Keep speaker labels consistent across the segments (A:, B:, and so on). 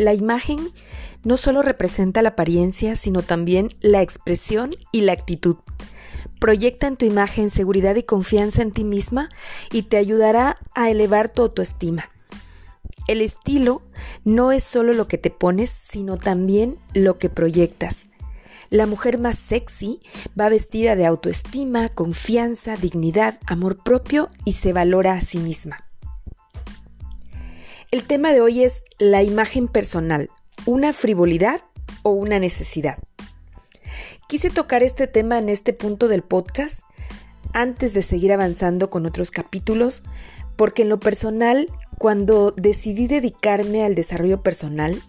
A: La imagen no solo representa la apariencia, sino también la expresión y la actitud. Proyecta en tu imagen seguridad y confianza en ti misma y te ayudará a elevar tu autoestima. El estilo no es solo lo que te pones, sino también lo que proyectas. La mujer más sexy va vestida de autoestima, confianza, dignidad, amor propio y se valora a sí misma. El tema de hoy es la imagen personal, una frivolidad o una necesidad. Quise tocar este tema en este punto del podcast antes de seguir avanzando con otros capítulos, porque en lo personal, cuando decidí dedicarme al desarrollo personal,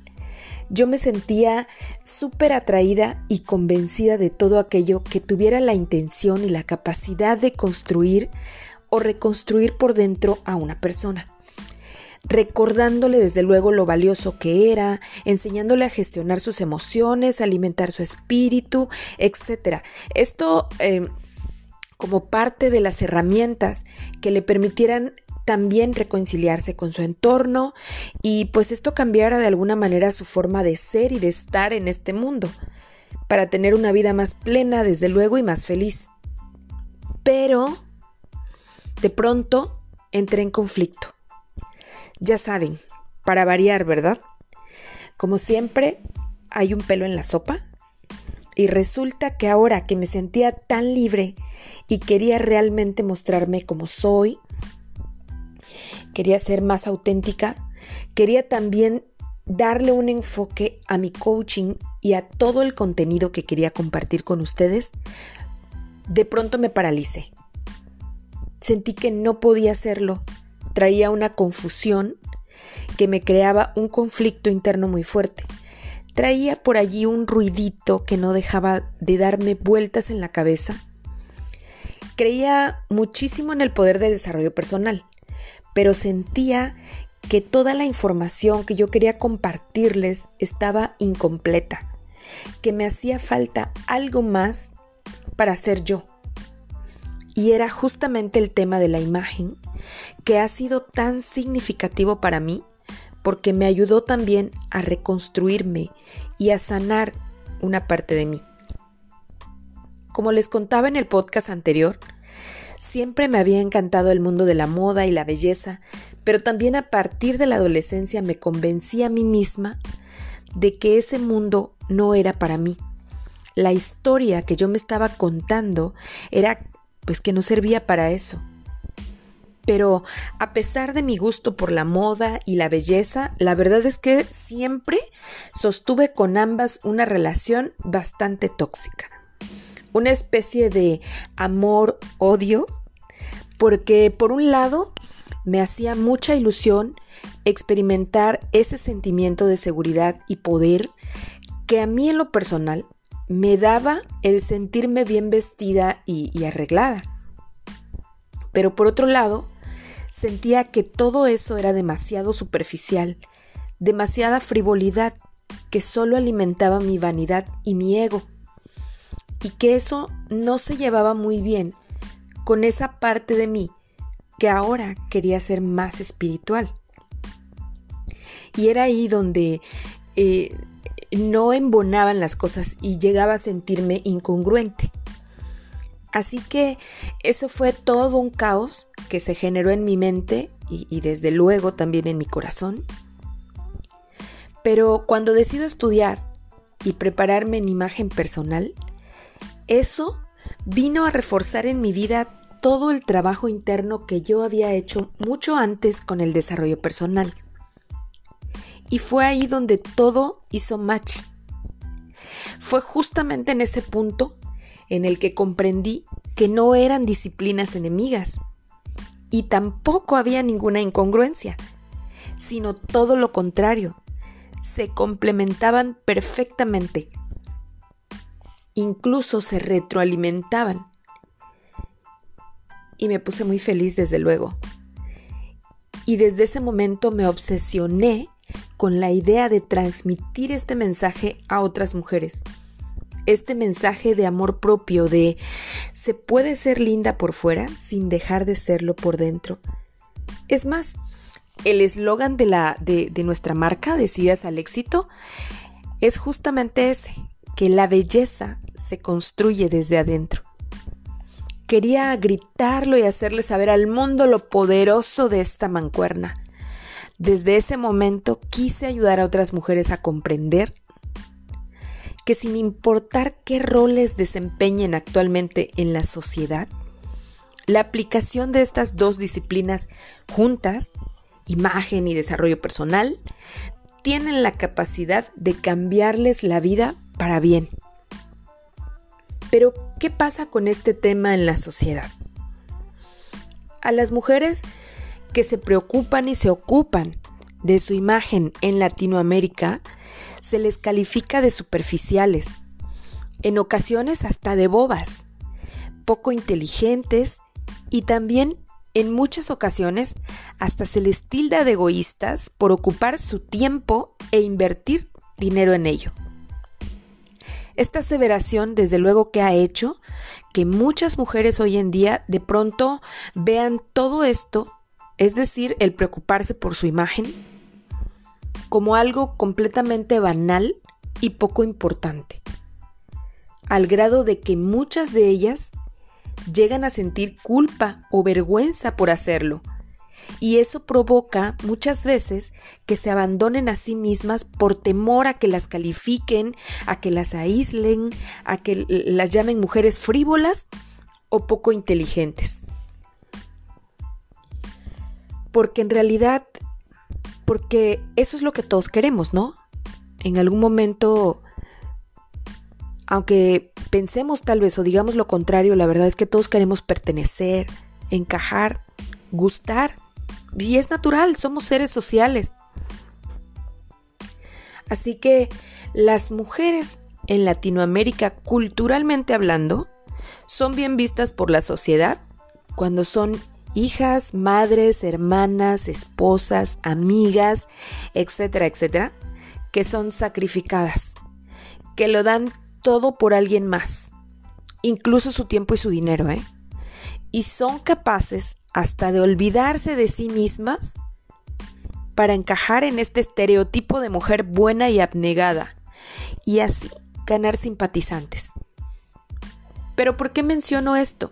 A: yo me sentía súper atraída y convencida de todo aquello que tuviera la intención y la capacidad de construir o reconstruir por dentro a una persona recordándole desde luego lo valioso que era, enseñándole a gestionar sus emociones, alimentar su espíritu, etc. Esto eh, como parte de las herramientas que le permitieran también reconciliarse con su entorno y pues esto cambiara de alguna manera su forma de ser y de estar en este mundo, para tener una vida más plena desde luego y más feliz. Pero de pronto entré en conflicto ya saben, para variar, ¿verdad? Como siempre, hay un pelo en la sopa. Y resulta que ahora que me sentía tan libre y quería realmente mostrarme como soy, quería ser más auténtica, quería también darle un enfoque a mi coaching y a todo el contenido que quería compartir con ustedes, de pronto me paralicé. Sentí que no podía hacerlo traía una confusión que me creaba un conflicto interno muy fuerte. Traía por allí un ruidito que no dejaba de darme vueltas en la cabeza. Creía muchísimo en el poder de desarrollo personal, pero sentía que toda la información que yo quería compartirles estaba incompleta, que me hacía falta algo más para ser yo. Y era justamente el tema de la imagen que ha sido tan significativo para mí porque me ayudó también a reconstruirme y a sanar una parte de mí. Como les contaba en el podcast anterior, siempre me había encantado el mundo de la moda y la belleza, pero también a partir de la adolescencia me convencí a mí misma de que ese mundo no era para mí. La historia que yo me estaba contando era pues que no servía para eso. Pero a pesar de mi gusto por la moda y la belleza, la verdad es que siempre sostuve con ambas una relación bastante tóxica. Una especie de amor-odio, porque por un lado me hacía mucha ilusión experimentar ese sentimiento de seguridad y poder que a mí en lo personal me daba el sentirme bien vestida y, arreglada. Pero por otro lado, sentía que todo eso era demasiado superficial, demasiada frivolidad que solo alimentaba mi vanidad y mi ego, y que eso no se llevaba muy bien con esa parte de mí que ahora quería ser más espiritual. Y era ahí donde eh, no embonaban las cosas y llegaba a sentirme incongruente. Así que eso fue todo un caos que se generó en mi mente y, desde luego también en mi corazón. Pero cuando decido estudiar y prepararme en imagen personal, eso vino a reforzar en mi vida todo el trabajo interno que yo había hecho mucho antes con el desarrollo personal. Y fue ahí donde todo hizo match. Fue justamente en ese punto en el que comprendí que no eran disciplinas enemigas y tampoco había ninguna incongruencia, sino todo lo contrario, se complementaban perfectamente, incluso se retroalimentaban. Y me puse muy feliz desde luego. Y desde ese momento me obsesioné con la idea de transmitir este mensaje a otras mujeres. Este mensaje de amor propio, de se puede ser linda por fuera sin dejar de serlo por dentro. Es más, el eslogan de, la, de, de nuestra marca, Decidas al éxito, es justamente ese, que la belleza se construye desde adentro. Quería gritarlo y hacerle saber al mundo lo poderoso de esta mancuerna. Desde ese momento quise ayudar a otras mujeres a comprender que sin importar qué roles desempeñen actualmente en la sociedad, la aplicación de estas dos disciplinas juntas, imagen y desarrollo personal, tienen la capacidad de cambiarles la vida para bien. Pero, ¿qué pasa con este tema en la sociedad? A las mujeres que se preocupan y se ocupan de su imagen en Latinoamérica, se les califica de superficiales, en ocasiones hasta de bobas, poco inteligentes y también en muchas ocasiones hasta se les tilda de egoístas por ocupar su tiempo e invertir dinero en ello. Esta aseveración desde luego que ha hecho que muchas mujeres hoy en día de pronto vean todo esto, es decir, el preocuparse por su imagen, como algo completamente banal y poco importante, al grado de que muchas de ellas llegan a sentir culpa o vergüenza por hacerlo. Y eso provoca muchas veces que se abandonen a sí mismas por temor a que las califiquen, a que las aíslen, a que las llamen mujeres frívolas o poco inteligentes. Porque en realidad, porque eso es lo que todos queremos, ¿no? En algún momento aunque pensemos tal vez o digamos lo contrario, la verdad es que todos queremos pertenecer, encajar, gustar. Y es natural, somos seres sociales. Así que las mujeres en Latinoamérica, culturalmente hablando, son bien vistas por la sociedad cuando son hijas, madres, hermanas, esposas, amigas, etcétera, etcétera, que son sacrificadas, que lo dan todo por alguien más, incluso su tiempo y su dinero, ¿eh? Y son capaces hasta de olvidarse de sí mismas para encajar en este estereotipo de mujer buena y abnegada, y así ganar simpatizantes. Pero ¿por qué menciono esto?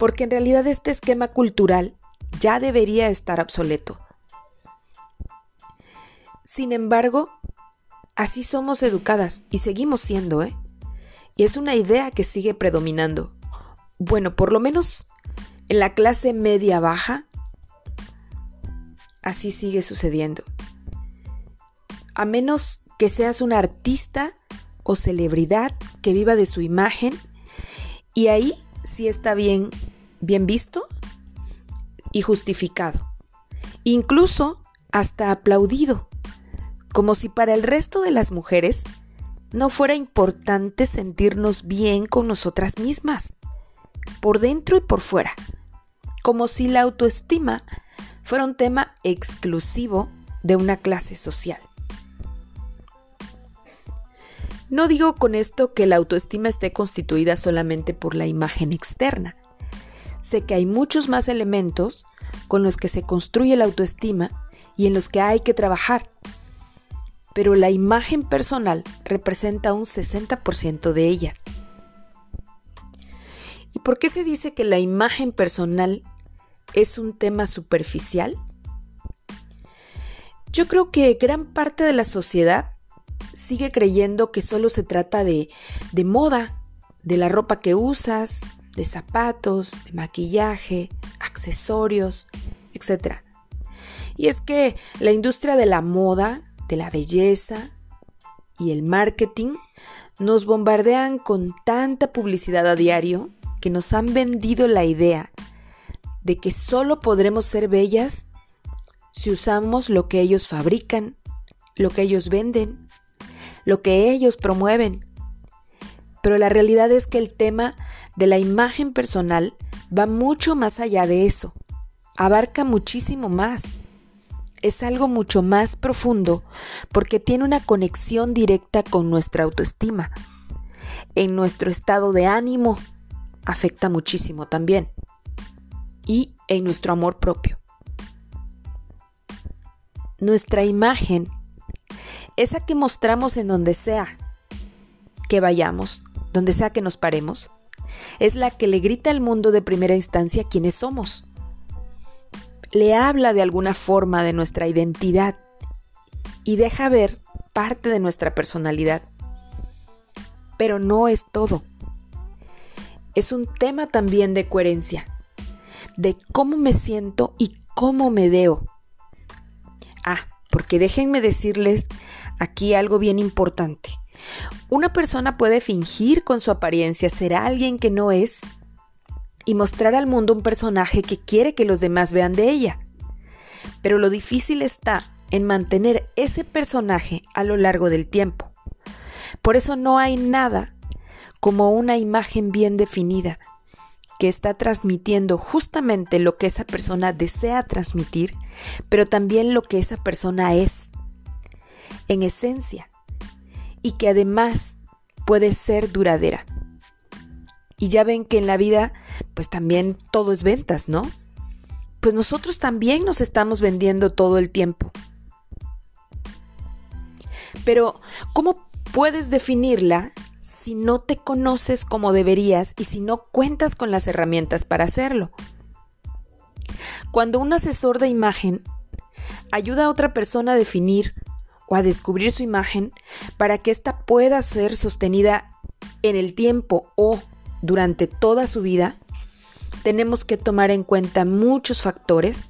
A: Porque en realidad este esquema cultural ya debería estar obsoleto. Sin embargo, Así somos educadas y seguimos siendo, ¿eh? Y es una idea que sigue predominando. Bueno, por lo menos en la clase media baja, así sigue sucediendo. A menos que seas un artista o celebridad que viva de su imagen, y ahí sí está bien, bien visto y justificado. Incluso hasta aplaudido como si para el resto de las mujeres no fuera importante sentirnos bien con nosotras mismas, por dentro y por fuera, como si la autoestima fuera un tema exclusivo de una clase social. No digo con esto que la autoestima esté constituida solamente por la imagen externa. Sé que hay muchos más elementos con los que se construye la autoestima y en los que hay que trabajar pero la imagen personal representa un 60% de ella. ¿Y por qué se dice que la imagen personal es un tema superficial? Yo creo que gran parte de la sociedad sigue creyendo que solo se trata de, de moda, de la ropa que usas, de zapatos, de maquillaje, accesorios, etc. Y es que la industria de la moda de la belleza y el marketing nos bombardean con tanta publicidad a diario que nos han vendido la idea de que solo podremos ser bellas si usamos lo que ellos fabrican, lo que ellos venden, lo que ellos promueven. Pero la realidad es que el tema de la imagen personal va mucho más allá de eso, abarca muchísimo más es algo mucho más profundo porque tiene una conexión directa con nuestra autoestima. En nuestro estado de ánimo afecta muchísimo también. Y en nuestro amor propio. nuestra imagen, esa que mostramos en donde sea que vayamos, donde sea que nos paremos, es la que le grita al mundo de primera instancia quiénes somos. Le habla de alguna forma de nuestra identidad y deja ver parte de nuestra personalidad. Pero no es todo. Es un tema también de coherencia, de cómo me siento y cómo me veo. Ah, porque déjenme decirles aquí algo bien importante. Una persona puede fingir con su apariencia ser alguien que no es y mostrar al mundo un personaje que quiere que los demás vean de ella. Pero lo difícil está en mantener ese personaje a lo largo del tiempo. Por eso no hay nada como una imagen bien definida que está transmitiendo justamente lo que esa persona desea transmitir, pero también lo que esa persona es, en esencia, y que además puede ser duradera. Y ya ven que en la vida, pues también todo es ventas, ¿no? Pues nosotros también nos estamos vendiendo todo el tiempo. Pero, ¿cómo puedes definirla si no te conoces como deberías y si no cuentas con las herramientas para hacerlo? Cuando un asesor de imagen ayuda a otra persona a definir o a descubrir su imagen para que ésta pueda ser sostenida en el tiempo o durante toda su vida, tenemos que tomar en cuenta muchos factores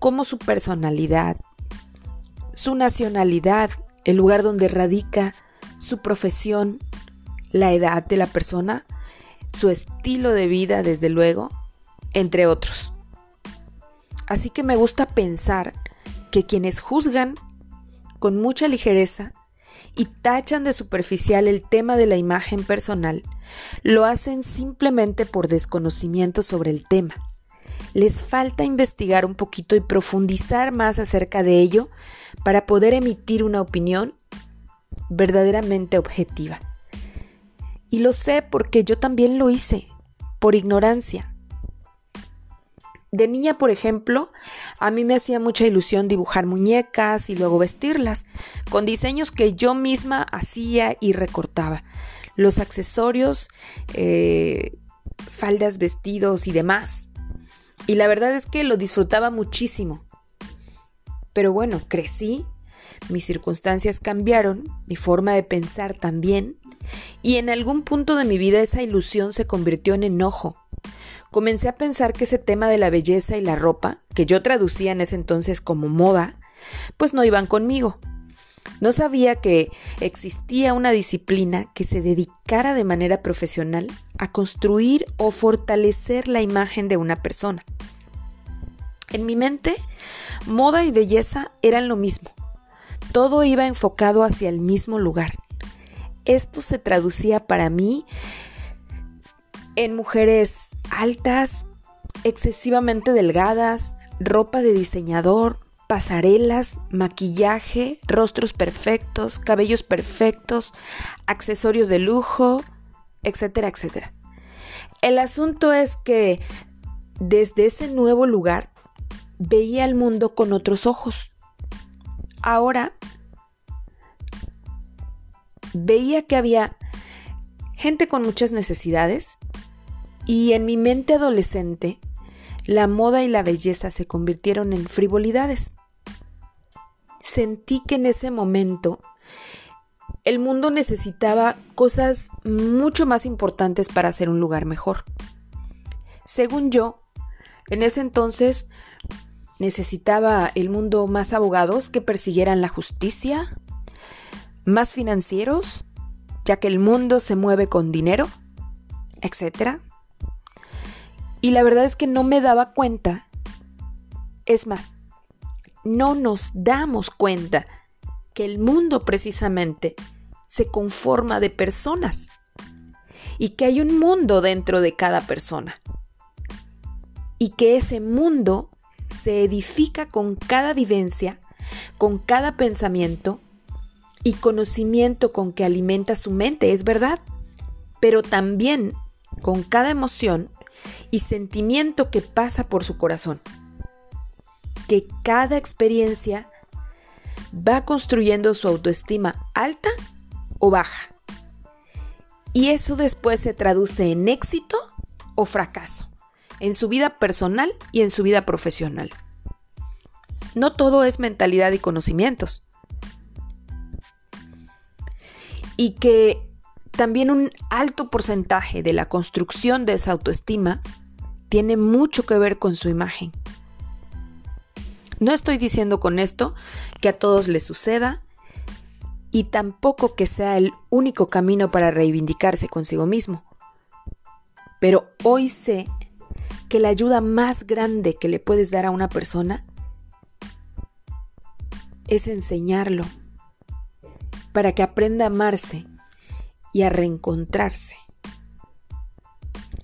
A: como su personalidad, su nacionalidad, el lugar donde radica, su profesión, la edad de la persona, su estilo de vida, desde luego, entre otros. Así que me gusta pensar que quienes juzgan con mucha ligereza y tachan de superficial el tema de la imagen personal, lo hacen simplemente por desconocimiento sobre el tema. Les falta investigar un poquito y profundizar más acerca de ello para poder emitir una opinión verdaderamente objetiva. Y lo sé porque yo también lo hice, por ignorancia, de niña, por ejemplo, a mí me hacía mucha ilusión dibujar muñecas y luego vestirlas, con diseños que yo misma hacía y recortaba. Los accesorios, eh, faldas, vestidos y demás. Y la verdad es que lo disfrutaba muchísimo. Pero bueno, crecí, mis circunstancias cambiaron, mi forma de pensar también, y en algún punto de mi vida esa ilusión se convirtió en enojo comencé a pensar que ese tema de la belleza y la ropa, que yo traducía en ese entonces como moda, pues no iban conmigo. No sabía que existía una disciplina que se dedicara de manera profesional a construir o fortalecer la imagen de una persona. En mi mente, moda y belleza eran lo mismo. Todo iba enfocado hacia el mismo lugar. Esto se traducía para mí en mujeres altas, excesivamente delgadas, ropa de diseñador, pasarelas, maquillaje, rostros perfectos, cabellos perfectos, accesorios de lujo, etcétera, etcétera. El asunto es que desde ese nuevo lugar veía el mundo con otros ojos. Ahora veía que había gente con muchas necesidades y en mi mente adolescente, la moda y la belleza se convirtieron en frivolidades. Sentí que en ese momento el mundo necesitaba cosas mucho más importantes para hacer un lugar mejor. Según yo, en ese entonces necesitaba el mundo más abogados que persiguieran la justicia, más financieros, ya que el mundo se mueve con dinero, etcétera y la verdad es que no me daba cuenta. Es más, no nos damos cuenta que el mundo precisamente se conforma de personas y que hay un mundo dentro de cada persona y que ese mundo se edifica con cada vivencia, con cada pensamiento y conocimiento con que alimenta su mente, es verdad, pero también con cada emoción y sentimiento que pasa por su corazón. Que cada experiencia va construyendo su autoestima alta o baja. Y eso después se traduce en éxito o fracaso, en su vida personal y en su vida profesional. No todo es mentalidad y conocimientos. Y que también un alto porcentaje de la construcción de esa autoestima tiene mucho que ver con su imagen. No estoy diciendo con esto que a todos les suceda y tampoco que sea el único camino para reivindicarse consigo mismo. Pero hoy sé que la ayuda más grande que le puedes dar a una persona es enseñarlo para que aprenda a amarse y a reencontrarse.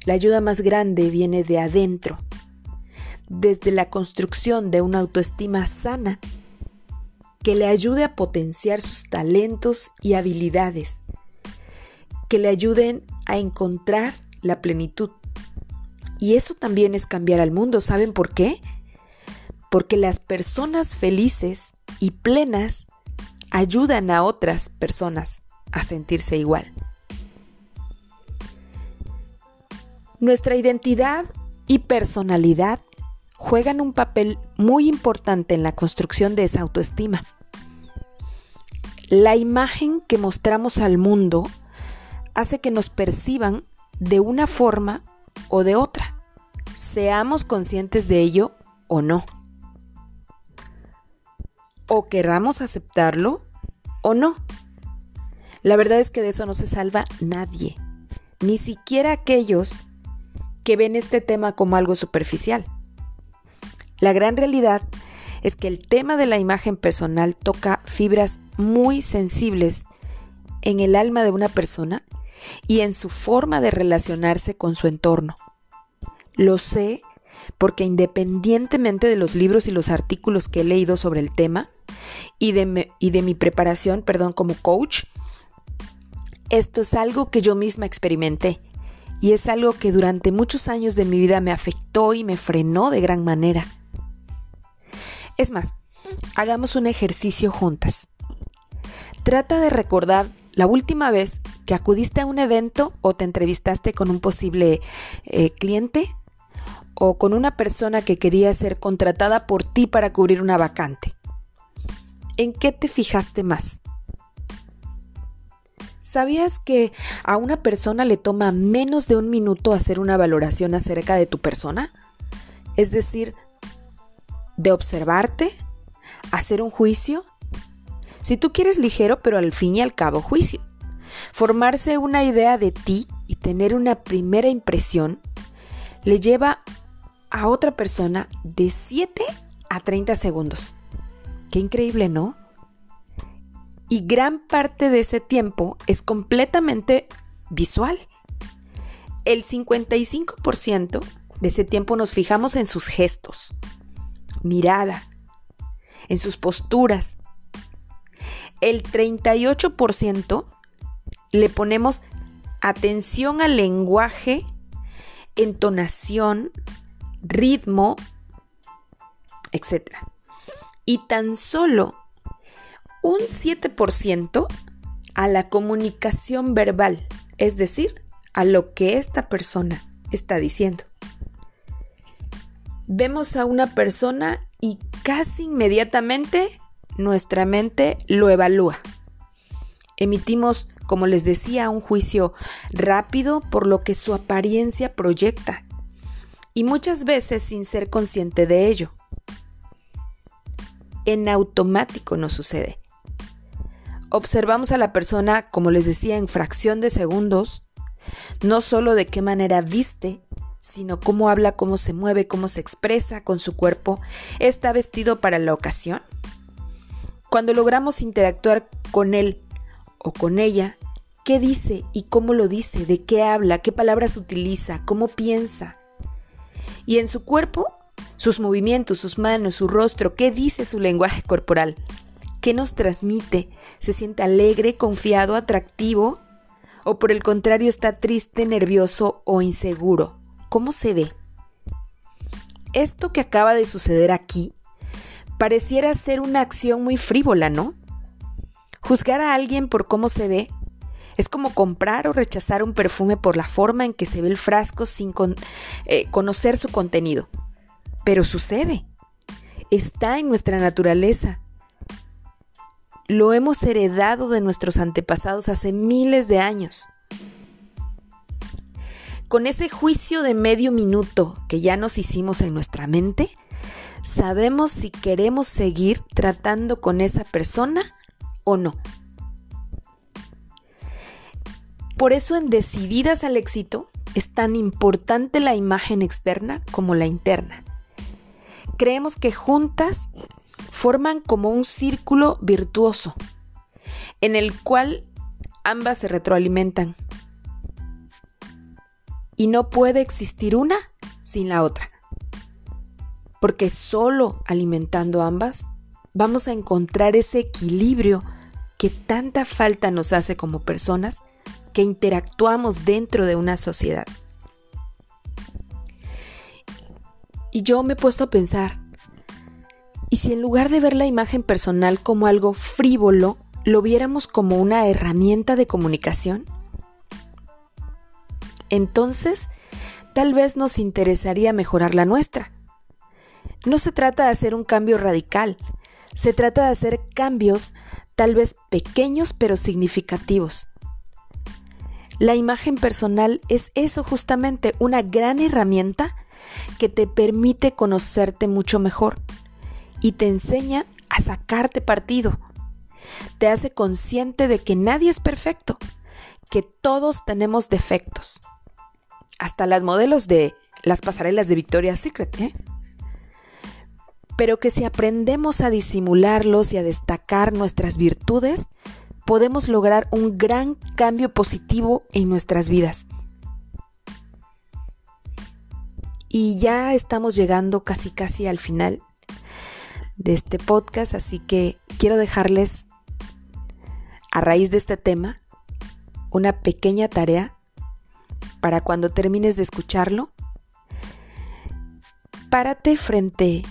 A: La ayuda más grande viene de adentro, desde la construcción de una autoestima sana que le ayude a potenciar sus talentos y habilidades, que le ayuden a encontrar la plenitud. Y eso también es cambiar al mundo. ¿Saben por qué? Porque las personas felices y plenas ayudan a otras personas a sentirse igual. Nuestra identidad y personalidad juegan un papel muy importante en la construcción de esa autoestima. La imagen que mostramos al mundo hace que nos perciban de una forma o de otra, seamos conscientes de ello o no. O querramos aceptarlo o no. La verdad es que de eso no se salva nadie, ni siquiera aquellos que ven este tema como algo superficial. La gran realidad es que el tema de la imagen personal toca fibras muy sensibles en el alma de una persona y en su forma de relacionarse con su entorno. Lo sé porque independientemente de los libros y los artículos que he leído sobre el tema y de, y de mi preparación, perdón, como coach, esto es algo que yo misma experimenté y es algo que durante muchos años de mi vida me afectó y me frenó de gran manera. Es más, hagamos un ejercicio juntas. Trata de recordar la última vez que acudiste a un evento o te entrevistaste con un posible eh, cliente o con una persona que quería ser contratada por ti para cubrir una vacante. ¿En qué te fijaste más? ¿Sabías que a una persona le toma menos de un minuto hacer una valoración acerca de tu persona? Es decir, de observarte, hacer un juicio. Si tú quieres ligero, pero al fin y al cabo juicio. Formarse una idea de ti y tener una primera impresión le lleva a otra persona de 7 a 30 segundos. Qué increíble, ¿no? Y gran parte de ese tiempo es completamente visual. El 55% de ese tiempo nos fijamos en sus gestos, mirada, en sus posturas. El 38% le ponemos atención al lenguaje, entonación, ritmo, etc. Y tan solo un 7% a la comunicación verbal, es decir, a lo que esta persona está diciendo vemos a una persona y casi inmediatamente nuestra mente lo evalúa. Emitimos, como les decía, un juicio rápido por lo que su apariencia proyecta y muchas veces sin ser consciente de ello. En automático nos sucede. Observamos a la persona, como les decía, en fracción de segundos, no solo de qué manera viste, sino cómo habla, cómo se mueve, cómo se expresa con su cuerpo. ¿Está vestido para la ocasión? Cuando logramos interactuar con él o con ella, ¿qué dice y cómo lo dice? ¿De qué habla? ¿Qué palabras utiliza? ¿Cómo piensa? Y en su cuerpo, sus movimientos, sus manos, su rostro, ¿qué dice su lenguaje corporal? ¿Qué nos transmite? ¿Se siente alegre, confiado, atractivo? ¿O por el contrario está triste, nervioso o inseguro? ¿Cómo se ve? Esto que acaba de suceder aquí Pareciera ser una acción muy frívola, ¿no? Juzgar a alguien por cómo se ve es como comprar o rechazar un perfume por la forma en que se ve el frasco sin eh, conocer su contenido. Pero sucede. Está en nuestra naturaleza. Lo hemos heredado de nuestros antepasados hace miles de años. Con ese juicio de medio minuto que ya nos hicimos en nuestra mente, sabemos si queremos seguir tratando con esa persona o no. Por eso en Decididas al éxito es tan importante la imagen externa como la interna. Creemos que juntas forman como un círculo virtuoso en el cual ambas se retroalimentan. Y no puede existir una sin la otra. Porque solo alimentando ambas vamos a encontrar ese equilibrio que tanta falta nos hace como personas que interactuamos dentro de una sociedad. Y yo me he puesto a pensar, ¿y si en lugar de ver la imagen personal como algo frívolo, lo viéramos como una herramienta de comunicación? Entonces, tal vez nos interesaría mejorar la nuestra. No se trata de hacer un cambio radical, se trata de hacer cambios tal vez pequeños pero significativos la imagen personal es eso justamente, una gran herramienta que te permite conocerte mucho mejor y te enseña a sacarte partido. Te hace consciente de que nadie es perfecto, que todos tenemos defectos. Hasta las modelos de las pasarelas de Victoria's Secret, ¿eh? Pero que si aprendemos a disimularlos y a destacar nuestras virtudes, podemos lograr un gran cambio positivo en nuestras vidas. Y ya estamos llegando casi casi al final de este podcast, así que quiero dejarles a raíz de este tema una pequeña tarea para cuando termines de escucharlo. Párate frente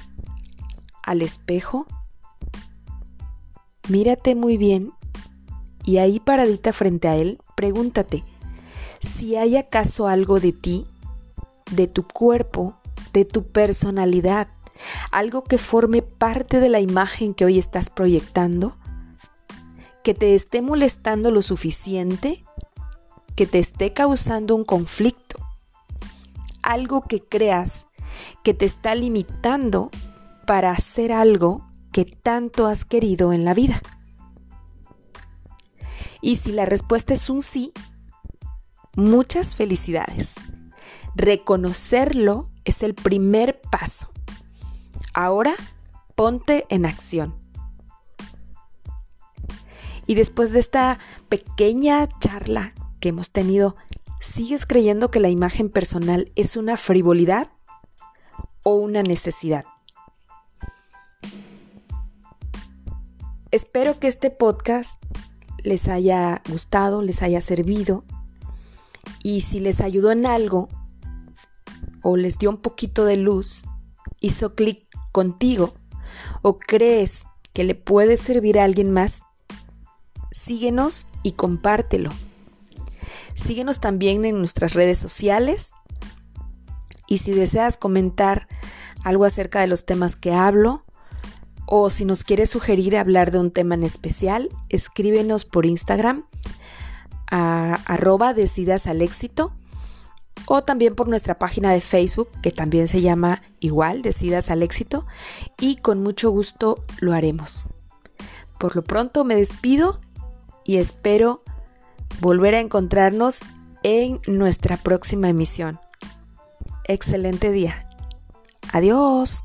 A: al espejo, mírate muy bien y ahí paradita frente a él, pregúntate si hay acaso algo de ti, de tu cuerpo, de tu personalidad, algo que forme parte de la imagen que hoy estás proyectando, que te esté molestando lo suficiente, que te esté causando un conflicto, algo que creas que te está limitando para hacer algo que tanto has querido en la vida. Y si la respuesta es un sí, muchas felicidades. Reconocerlo es el primer paso. Ahora ponte en acción. Y después de esta pequeña charla que hemos tenido, ¿sigues creyendo que la imagen personal es una frivolidad o una necesidad? Espero que este podcast les haya gustado, les haya servido y si les ayudó en algo o les dio un poquito de luz, hizo clic contigo o crees que le puede servir a alguien más, síguenos y compártelo. Síguenos también en nuestras redes sociales y si deseas comentar algo acerca de los temas que hablo, o si nos quieres sugerir hablar de un tema en especial, escríbenos por Instagram a arroba decidas al éxito o también por nuestra página de Facebook que también se llama igual decidas al éxito y con mucho gusto lo haremos. Por lo pronto me despido y espero volver a encontrarnos en nuestra próxima emisión. Excelente día. Adiós.